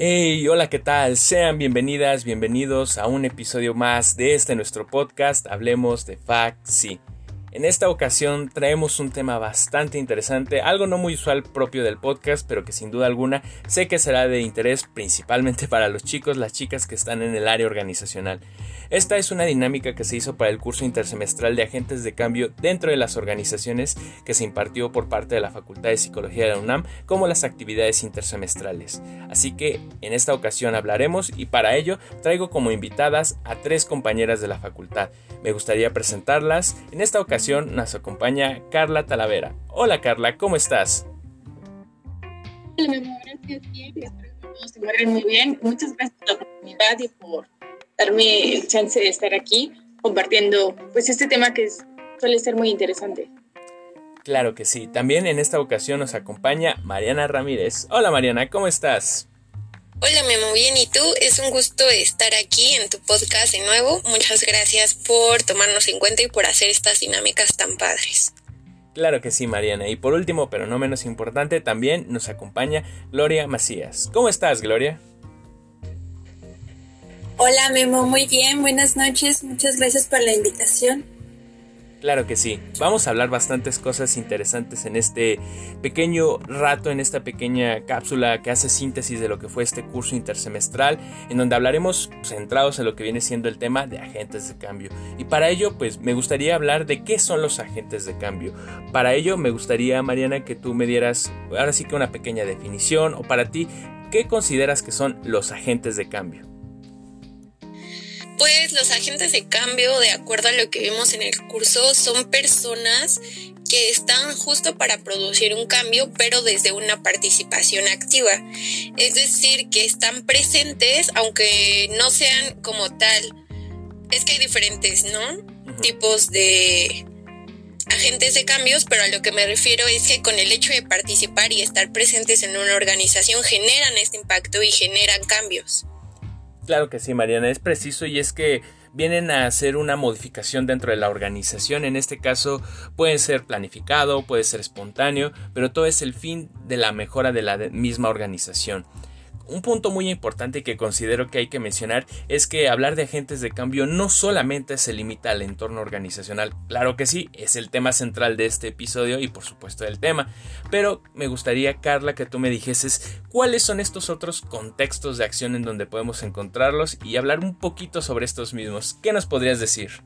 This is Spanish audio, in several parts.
Hey, hola, ¿qué tal? Sean bienvenidas, bienvenidos a un episodio más de este nuestro podcast, Hablemos de Sí. En esta ocasión traemos un tema bastante interesante, algo no muy usual propio del podcast, pero que sin duda alguna sé que será de interés principalmente para los chicos, las chicas que están en el área organizacional. Esta es una dinámica que se hizo para el curso intersemestral de agentes de cambio dentro de las organizaciones que se impartió por parte de la Facultad de Psicología de la UNAM como las actividades intersemestrales. Así que en esta ocasión hablaremos y para ello traigo como invitadas a tres compañeras de la facultad. Me gustaría presentarlas. En esta ocasión nos acompaña Carla Talavera. Hola Carla, ¿cómo estás? Hola, gracias, bien, espero que todos se muy bien. Muchas gracias por la oportunidad y por darme el chance de estar aquí compartiendo pues este tema que suele ser muy interesante. Claro que sí. También en esta ocasión nos acompaña Mariana Ramírez. Hola Mariana, ¿cómo estás? Hola Memo, bien, ¿y tú? Es un gusto estar aquí en tu podcast de nuevo. Muchas gracias por tomarnos en cuenta y por hacer estas dinámicas tan padres. Claro que sí, Mariana. Y por último, pero no menos importante, también nos acompaña Gloria Macías. ¿Cómo estás, Gloria? Hola Memo, muy bien, buenas noches, muchas gracias por la invitación. Claro que sí, vamos a hablar bastantes cosas interesantes en este pequeño rato, en esta pequeña cápsula que hace síntesis de lo que fue este curso intersemestral, en donde hablaremos centrados en lo que viene siendo el tema de agentes de cambio. Y para ello, pues me gustaría hablar de qué son los agentes de cambio. Para ello, me gustaría, Mariana, que tú me dieras ahora sí que una pequeña definición, o para ti, ¿qué consideras que son los agentes de cambio? Pues los agentes de cambio, de acuerdo a lo que vimos en el curso, son personas que están justo para producir un cambio, pero desde una participación activa. Es decir, que están presentes, aunque no sean como tal. Es que hay diferentes, ¿no? Tipos de agentes de cambios, pero a lo que me refiero es que con el hecho de participar y estar presentes en una organización generan este impacto y generan cambios. Claro que sí, Mariana, es preciso y es que vienen a hacer una modificación dentro de la organización. En este caso puede ser planificado, puede ser espontáneo, pero todo es el fin de la mejora de la misma organización. Un punto muy importante que considero que hay que mencionar es que hablar de agentes de cambio no solamente se limita al entorno organizacional, claro que sí, es el tema central de este episodio y por supuesto del tema, pero me gustaría, Carla, que tú me dijeses cuáles son estos otros contextos de acción en donde podemos encontrarlos y hablar un poquito sobre estos mismos. ¿Qué nos podrías decir?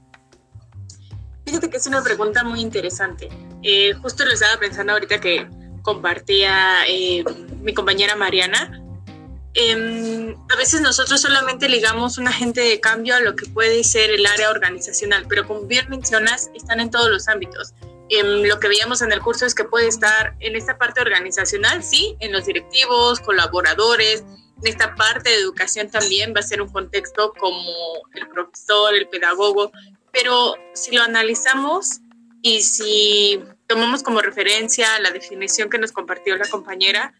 Fíjate que es una pregunta muy interesante. Eh, justo lo estaba pensando ahorita que compartía eh, mi compañera Mariana Em, a veces nosotros solamente ligamos un agente de cambio a lo que puede ser el área organizacional, pero como bien mencionas, están en todos los ámbitos. Em, lo que veíamos en el curso es que puede estar en esta parte organizacional, sí, en los directivos, colaboradores, en esta parte de educación también va a ser un contexto como el profesor, el pedagogo, pero si lo analizamos y si tomamos como referencia la definición que nos compartió la compañera,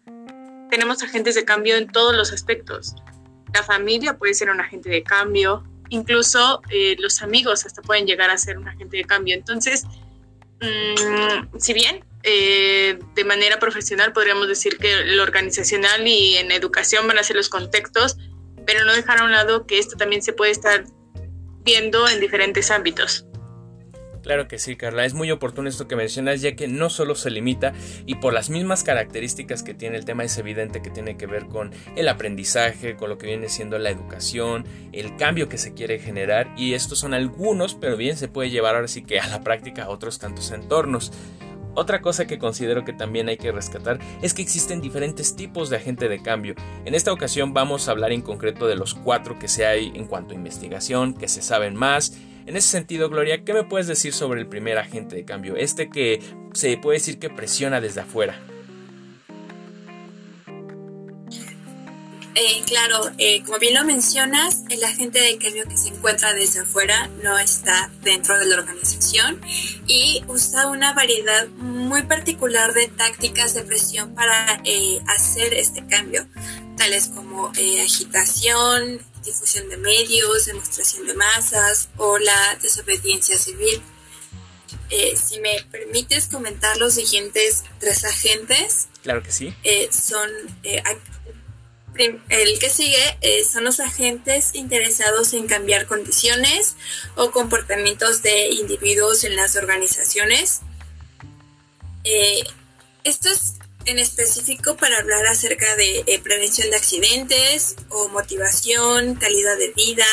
tenemos agentes de cambio en todos los aspectos. La familia puede ser un agente de cambio, incluso eh, los amigos hasta pueden llegar a ser un agente de cambio. Entonces, mm, si bien eh, de manera profesional podríamos decir que lo organizacional y en educación van a ser los contextos, pero no dejar a un lado que esto también se puede estar viendo en diferentes ámbitos. Claro que sí, Carla, es muy oportuno esto que mencionas, ya que no solo se limita y por las mismas características que tiene el tema es evidente que tiene que ver con el aprendizaje, con lo que viene siendo la educación, el cambio que se quiere generar y estos son algunos, pero bien se puede llevar ahora sí que a la práctica a otros tantos entornos. Otra cosa que considero que también hay que rescatar es que existen diferentes tipos de agente de cambio. En esta ocasión vamos a hablar en concreto de los cuatro que se hay en cuanto a investigación, que se saben más en ese sentido, Gloria, ¿qué me puedes decir sobre el primer agente de cambio? Este que se puede decir que presiona desde afuera. Eh, claro, eh, como bien lo mencionas, el agente de cambio que se encuentra desde afuera no está dentro de la organización y usa una variedad muy particular de tácticas de presión para eh, hacer este cambio, tales como agitación, difusión de medios, demostración de masas o la desobediencia civil. Eh, si me permites comentar los siguientes tres agentes. Claro que sí. Eh, son, eh, el que sigue son los agentes interesados en cambiar condiciones o comportamientos de individuos en las organizaciones. Eh, esto es en específico para hablar acerca de eh, prevención de accidentes o motivación, calidad de vida,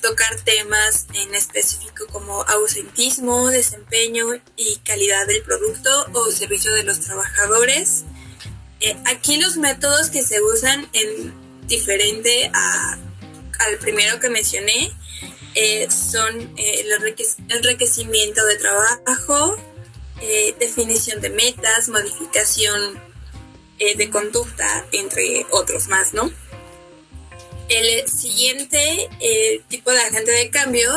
tocar temas en específico como ausentismo, desempeño y calidad del producto o servicio de los trabajadores. Eh, aquí los métodos que se usan en diferente al primero que mencioné eh, son eh, el, enriquecimiento de trabajo, definición de metas, modificación de conducta, entre otros más, ¿no? El siguiente tipo de agente de cambio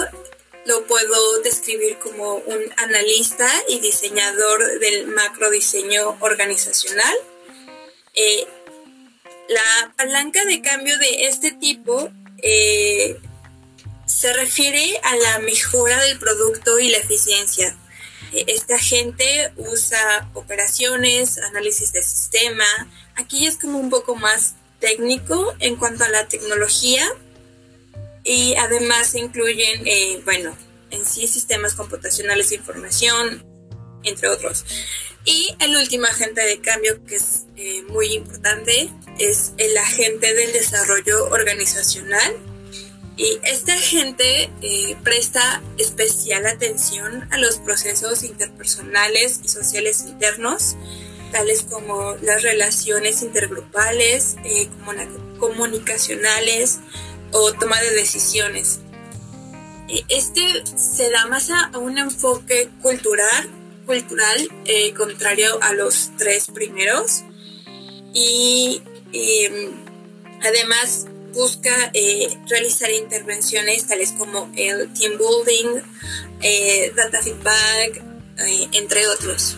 lo puedo describir como un analista y diseñador del macro diseño organizacional eh, la palanca de cambio de este tipo eh, se refiere a la mejora del producto y la eficiencia. Eh, esta gente usa operaciones, análisis de sistema. Aquí es como un poco más técnico en cuanto a la tecnología y además incluyen, bueno, en sí sistemas computacionales de información, entre otros. Y el último agente de cambio que es eh, muy importante es el agente del desarrollo organizacional. Y este agente eh, presta especial atención a los procesos interpersonales y sociales internos, tales como las relaciones intergrupales, eh, comunicacionales o toma de decisiones. Este se da más a un enfoque cultural cultural eh, contrario a los tres primeros y, em, además busca eh, realizar intervenciones tales como el team building, eh, data feedback, entre otros.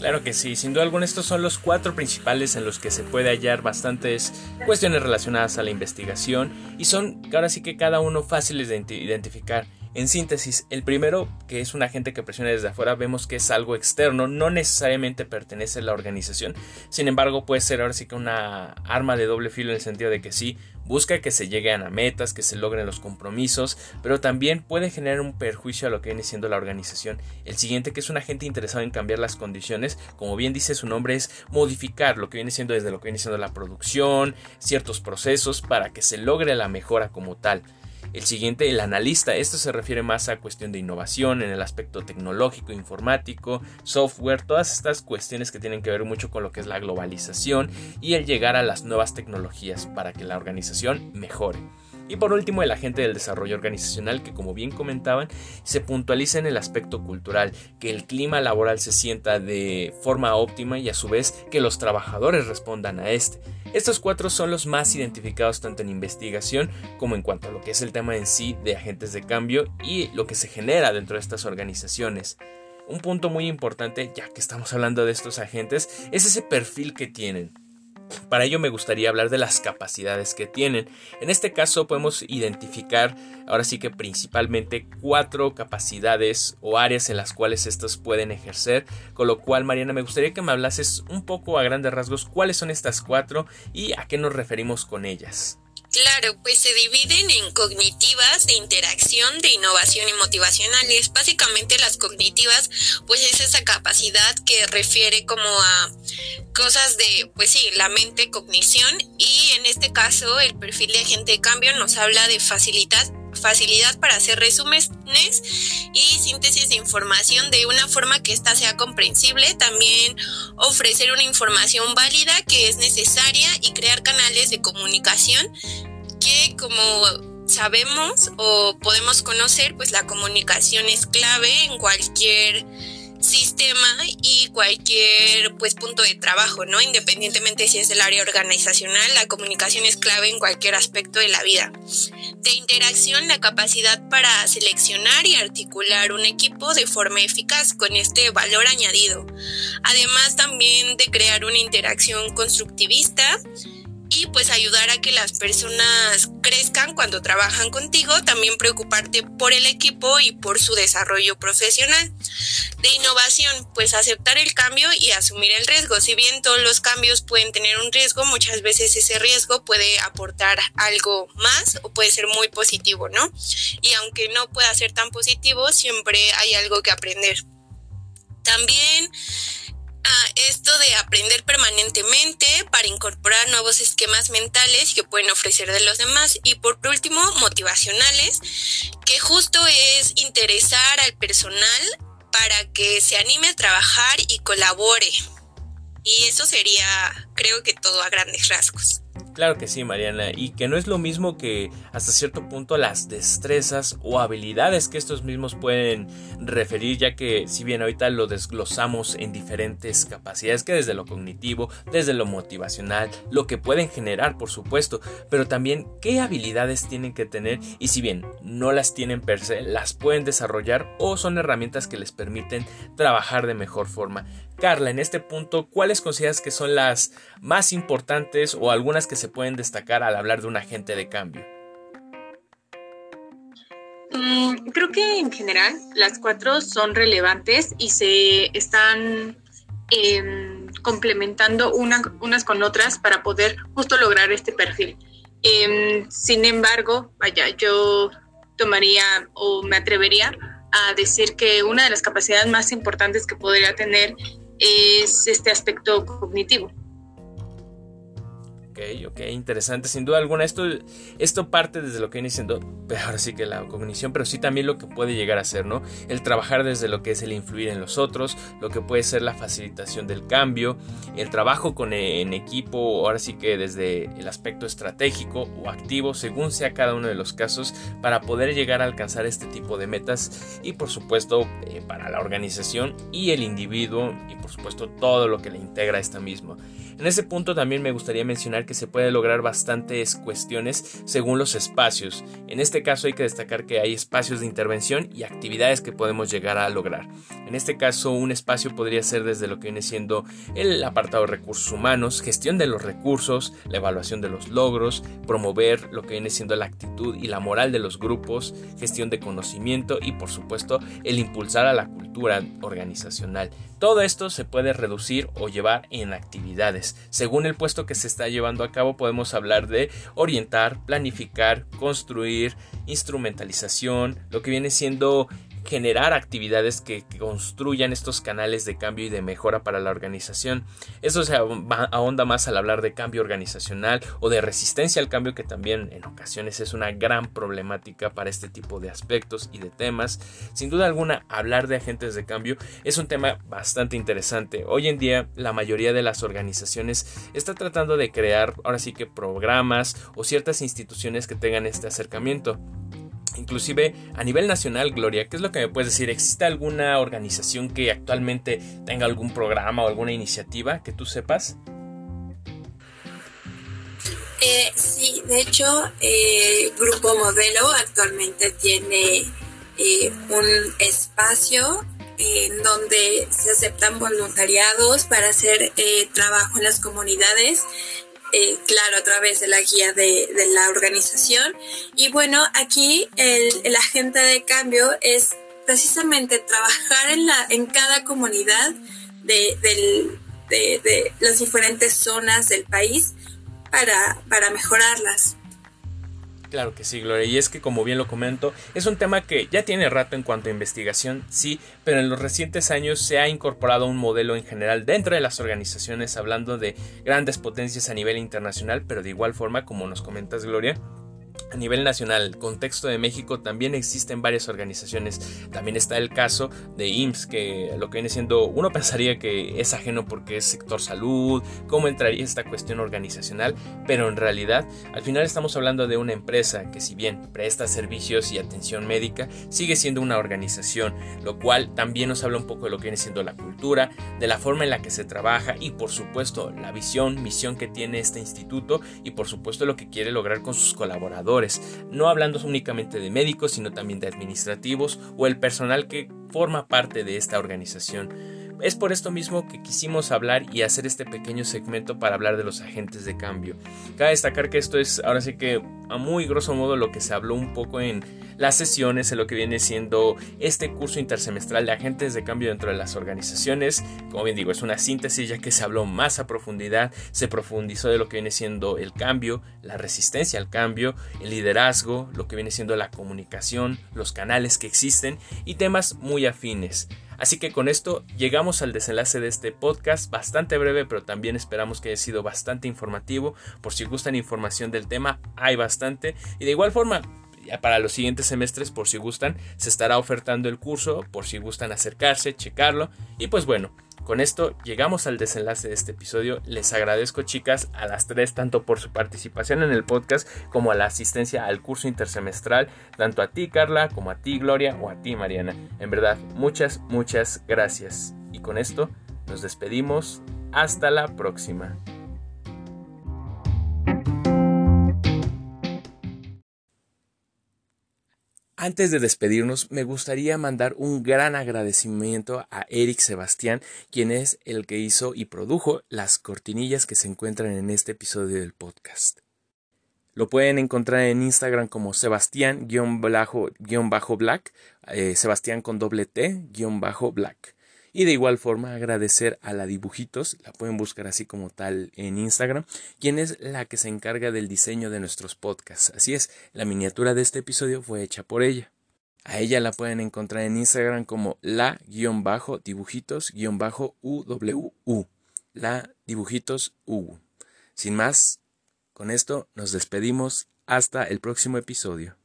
Claro que sí, sin duda alguna estos son los cuatro principales en los que se puede hallar bastantes cuestiones relacionadas a la investigación y son ahora sí que cada uno fáciles de identificar. En síntesis, el primero, que es un agente que presiona desde afuera, vemos que es algo externo, no necesariamente pertenece a la organización, sin embargo puede ser ahora sí que una arma de doble filo en el sentido de que sí, busca que se lleguen a metas, que se logren los compromisos, pero también puede generar un perjuicio a lo que viene siendo la organización. El siguiente, que es un agente interesado en cambiar las condiciones, como bien dice su nombre, es modificar lo que viene siendo desde lo que viene siendo la producción, ciertos procesos, para que se logre la mejora como tal. El siguiente, el analista. Esto se refiere más a cuestión de innovación en el aspecto tecnológico, informático, software, todas estas cuestiones que tienen que ver mucho con lo que es la globalización y el llegar a las nuevas tecnologías para que la organización mejore. Y por último, el agente del desarrollo organizacional que, como bien comentaban, se puntualiza en el aspecto cultural, que el clima laboral se sienta de forma óptima y a su vez que los trabajadores respondan a este. Estos cuatro son los más identificados tanto en investigación como en cuanto a lo que es el tema en sí de agentes de cambio y lo que se genera dentro de estas organizaciones. Un punto muy importante, ya que estamos hablando de estos agentes, es ese perfil que tienen. Para ello me gustaría hablar de las capacidades que tienen. En este caso podemos identificar ahora sí que principalmente cuatro capacidades o áreas en las cuales estos pueden ejercer. Con lo cual, Mariana, me gustaría que me hablases un poco a grandes rasgos cuáles son estas cuatro y a qué nos referimos con ellas. Claro, pues se dividen en cognitivas, de interacción, de innovación y motivacionales. Básicamente las cognitivas, pues es esa capacidad que refiere como a cosas de, pues sí, la mente, cognición y en este caso el perfil de agente de cambio nos habla de facilitar facilidad para hacer resúmenes y síntesis de información de una forma que ésta sea comprensible, también ofrecer una información válida que es necesaria y crear canales de comunicación que como sabemos o podemos conocer, pues la comunicación es clave en cualquier sistema y cualquier pues punto de trabajo, ¿no? Independientemente si es el área organizacional, la comunicación es clave en cualquier aspecto de la vida. De interacción, la capacidad para seleccionar y articular un equipo de forma eficaz con este valor añadido. Además también de crear una interacción constructivista y pues ayudar a que las personas crezcan cuando trabajan contigo, también preocuparte por el equipo y por su desarrollo profesional. De innovación, pues aceptar el cambio y asumir el riesgo. Si bien todos los cambios pueden tener un riesgo, muchas veces ese riesgo puede aportar algo más o puede ser muy positivo, ¿no? Y aunque no pueda ser tan positivo, siempre hay algo que aprender. También esto de aprender permanentemente para incorporar nuevos esquemas mentales que pueden ofrecer de los demás y por último motivacionales que justo es interesar al personal para que se anime a trabajar y colabore y eso sería creo que todo a grandes rasgos. Claro que sí, Mariana, y que no es lo mismo que hasta cierto punto las destrezas o habilidades que estos mismos pueden referir, ya que si bien ahorita lo desglosamos en diferentes capacidades, que desde lo cognitivo, desde lo motivacional, lo que pueden generar, por supuesto, pero también qué habilidades tienen que tener y si bien no las tienen per se, las pueden desarrollar o son herramientas que les permiten trabajar de mejor forma. Carla, en este punto, ¿cuáles consideras que son las más importantes o algunas que se pueden destacar al hablar de un agente de cambio? Mm, creo que en general las cuatro son relevantes y se están em, complementando unas con otras para poder justo lograr este perfil. Em, sin embargo, vaya, yo tomaría o me atrevería a decir que una de las capacidades más importantes que podría tener es este aspecto cognitivo. Ok, interesante. Sin duda alguna, esto, esto parte desde lo que viene siendo, ahora sí que la cognición, pero sí también lo que puede llegar a ser, ¿no? El trabajar desde lo que es el influir en los otros, lo que puede ser la facilitación del cambio, el trabajo con en equipo, ahora sí que desde el aspecto estratégico o activo, según sea cada uno de los casos, para poder llegar a alcanzar este tipo de metas y por supuesto eh, para la organización y el individuo y por supuesto todo lo que le integra a esta misma. En ese punto también me gustaría mencionar que se puede lograr bastantes cuestiones según los espacios. En este caso hay que destacar que hay espacios de intervención y actividades que podemos llegar a lograr. En este caso un espacio podría ser desde lo que viene siendo el apartado de recursos humanos, gestión de los recursos, la evaluación de los logros, promover lo que viene siendo la actitud y la moral de los grupos, gestión de conocimiento y por supuesto el impulsar a la cultura organizacional. Todo esto se puede reducir o llevar en actividades. Según el puesto que se está llevando a cabo podemos hablar de orientar, planificar, construir, instrumentalización, lo que viene siendo generar actividades que, construyan estos canales de cambio y de mejora para la organización. Eso se ahonda más al hablar de cambio organizacional o de resistencia al cambio que también en ocasiones es una gran problemática para este tipo de aspectos y de temas. Sin duda alguna, hablar de agentes de cambio es un tema bastante interesante. Hoy en día la mayoría de las organizaciones está tratando de crear ahora sí que programas o ciertas instituciones que tengan este acercamiento. Inclusive a nivel nacional, Gloria, ¿qué es lo que me puedes decir? ¿Existe alguna organización que actualmente tenga algún programa o alguna iniciativa que tú sepas? Eh, sí, de hecho, eh, Grupo Modelo actualmente tiene eh, un espacio en donde se aceptan voluntariados para hacer trabajo en las comunidades eh, claro, a través de la guía de, la organización. Y bueno, aquí el, agente de cambio es precisamente trabajar en, la, en cada comunidad de, de las diferentes zonas del país para, para mejorarlas. Claro que sí, Gloria. Y es que, como bien lo comento, es un tema que ya tiene rato en cuanto a investigación, sí, pero en los recientes años se ha incorporado un modelo en general dentro de las organizaciones, hablando de grandes potencias a nivel internacional, pero de igual forma, como nos comentas, Gloria, a nivel nacional, contexto de México, también existen varias organizaciones. También está el caso de IMSS, que lo que viene siendo, uno pensaría que es ajeno porque es sector salud, cómo entraría esta cuestión organizacional, pero en realidad al final estamos hablando de una empresa que si bien presta servicios y atención médica, sigue siendo una organización, lo cual también nos habla un poco de lo que viene siendo la cultura, de la forma en la que se trabaja y por supuesto la visión, misión que tiene este instituto y por supuesto lo que quiere lograr con sus colaboradores no hablando únicamente de médicos, sino también de administrativos o el personal que forma parte de esta organización. Es por esto mismo que quisimos hablar y hacer este pequeño segmento para hablar de los agentes de cambio. Cabe destacar que esto es ahora sí que a muy grosso modo lo que se habló un poco en las sesiones, en lo que viene siendo este curso intersemestral de agentes de cambio dentro de las organizaciones. Como bien digo, es una síntesis ya que se habló más a profundidad, se profundizó de lo que viene siendo el cambio, la resistencia al cambio, el liderazgo, lo que viene siendo la comunicación, los canales que existen y temas muy afines. Así que con esto llegamos al desenlace de este podcast, bastante breve, pero también esperamos que haya sido bastante informativo. Por si gustan información del tema, hay bastante. Y de igual forma, para los siguientes semestres, por si gustan, se estará ofertando el curso, por si gustan acercarse, checarlo. Y pues bueno, con esto llegamos al desenlace de este episodio. Les agradezco chicas a las tres tanto por su participación en el podcast como a la asistencia al curso intersemestral, tanto a ti Carla como a ti Gloria o a ti Mariana. En verdad, muchas, muchas gracias. Y con esto nos despedimos. Hasta la próxima. Antes de despedirnos, me gustaría mandar un gran agradecimiento a Eric Sebastián, quien es el que hizo y produjo las cortinillas que se encuentran en este episodio del podcast. Lo pueden encontrar en Instagram como Sebastián-Black, eh, Sebastián con doble T-Black. Y de igual forma agradecer a la Dibujitos, la pueden buscar así como tal en Instagram, quien es la que se encarga del diseño de nuestros podcasts. Así es, la miniatura de este episodio fue hecha por ella. A ella la pueden encontrar en Instagram como la-dibujitos-uwu. La dibujitos u. Sin más, con esto nos despedimos hasta el próximo episodio.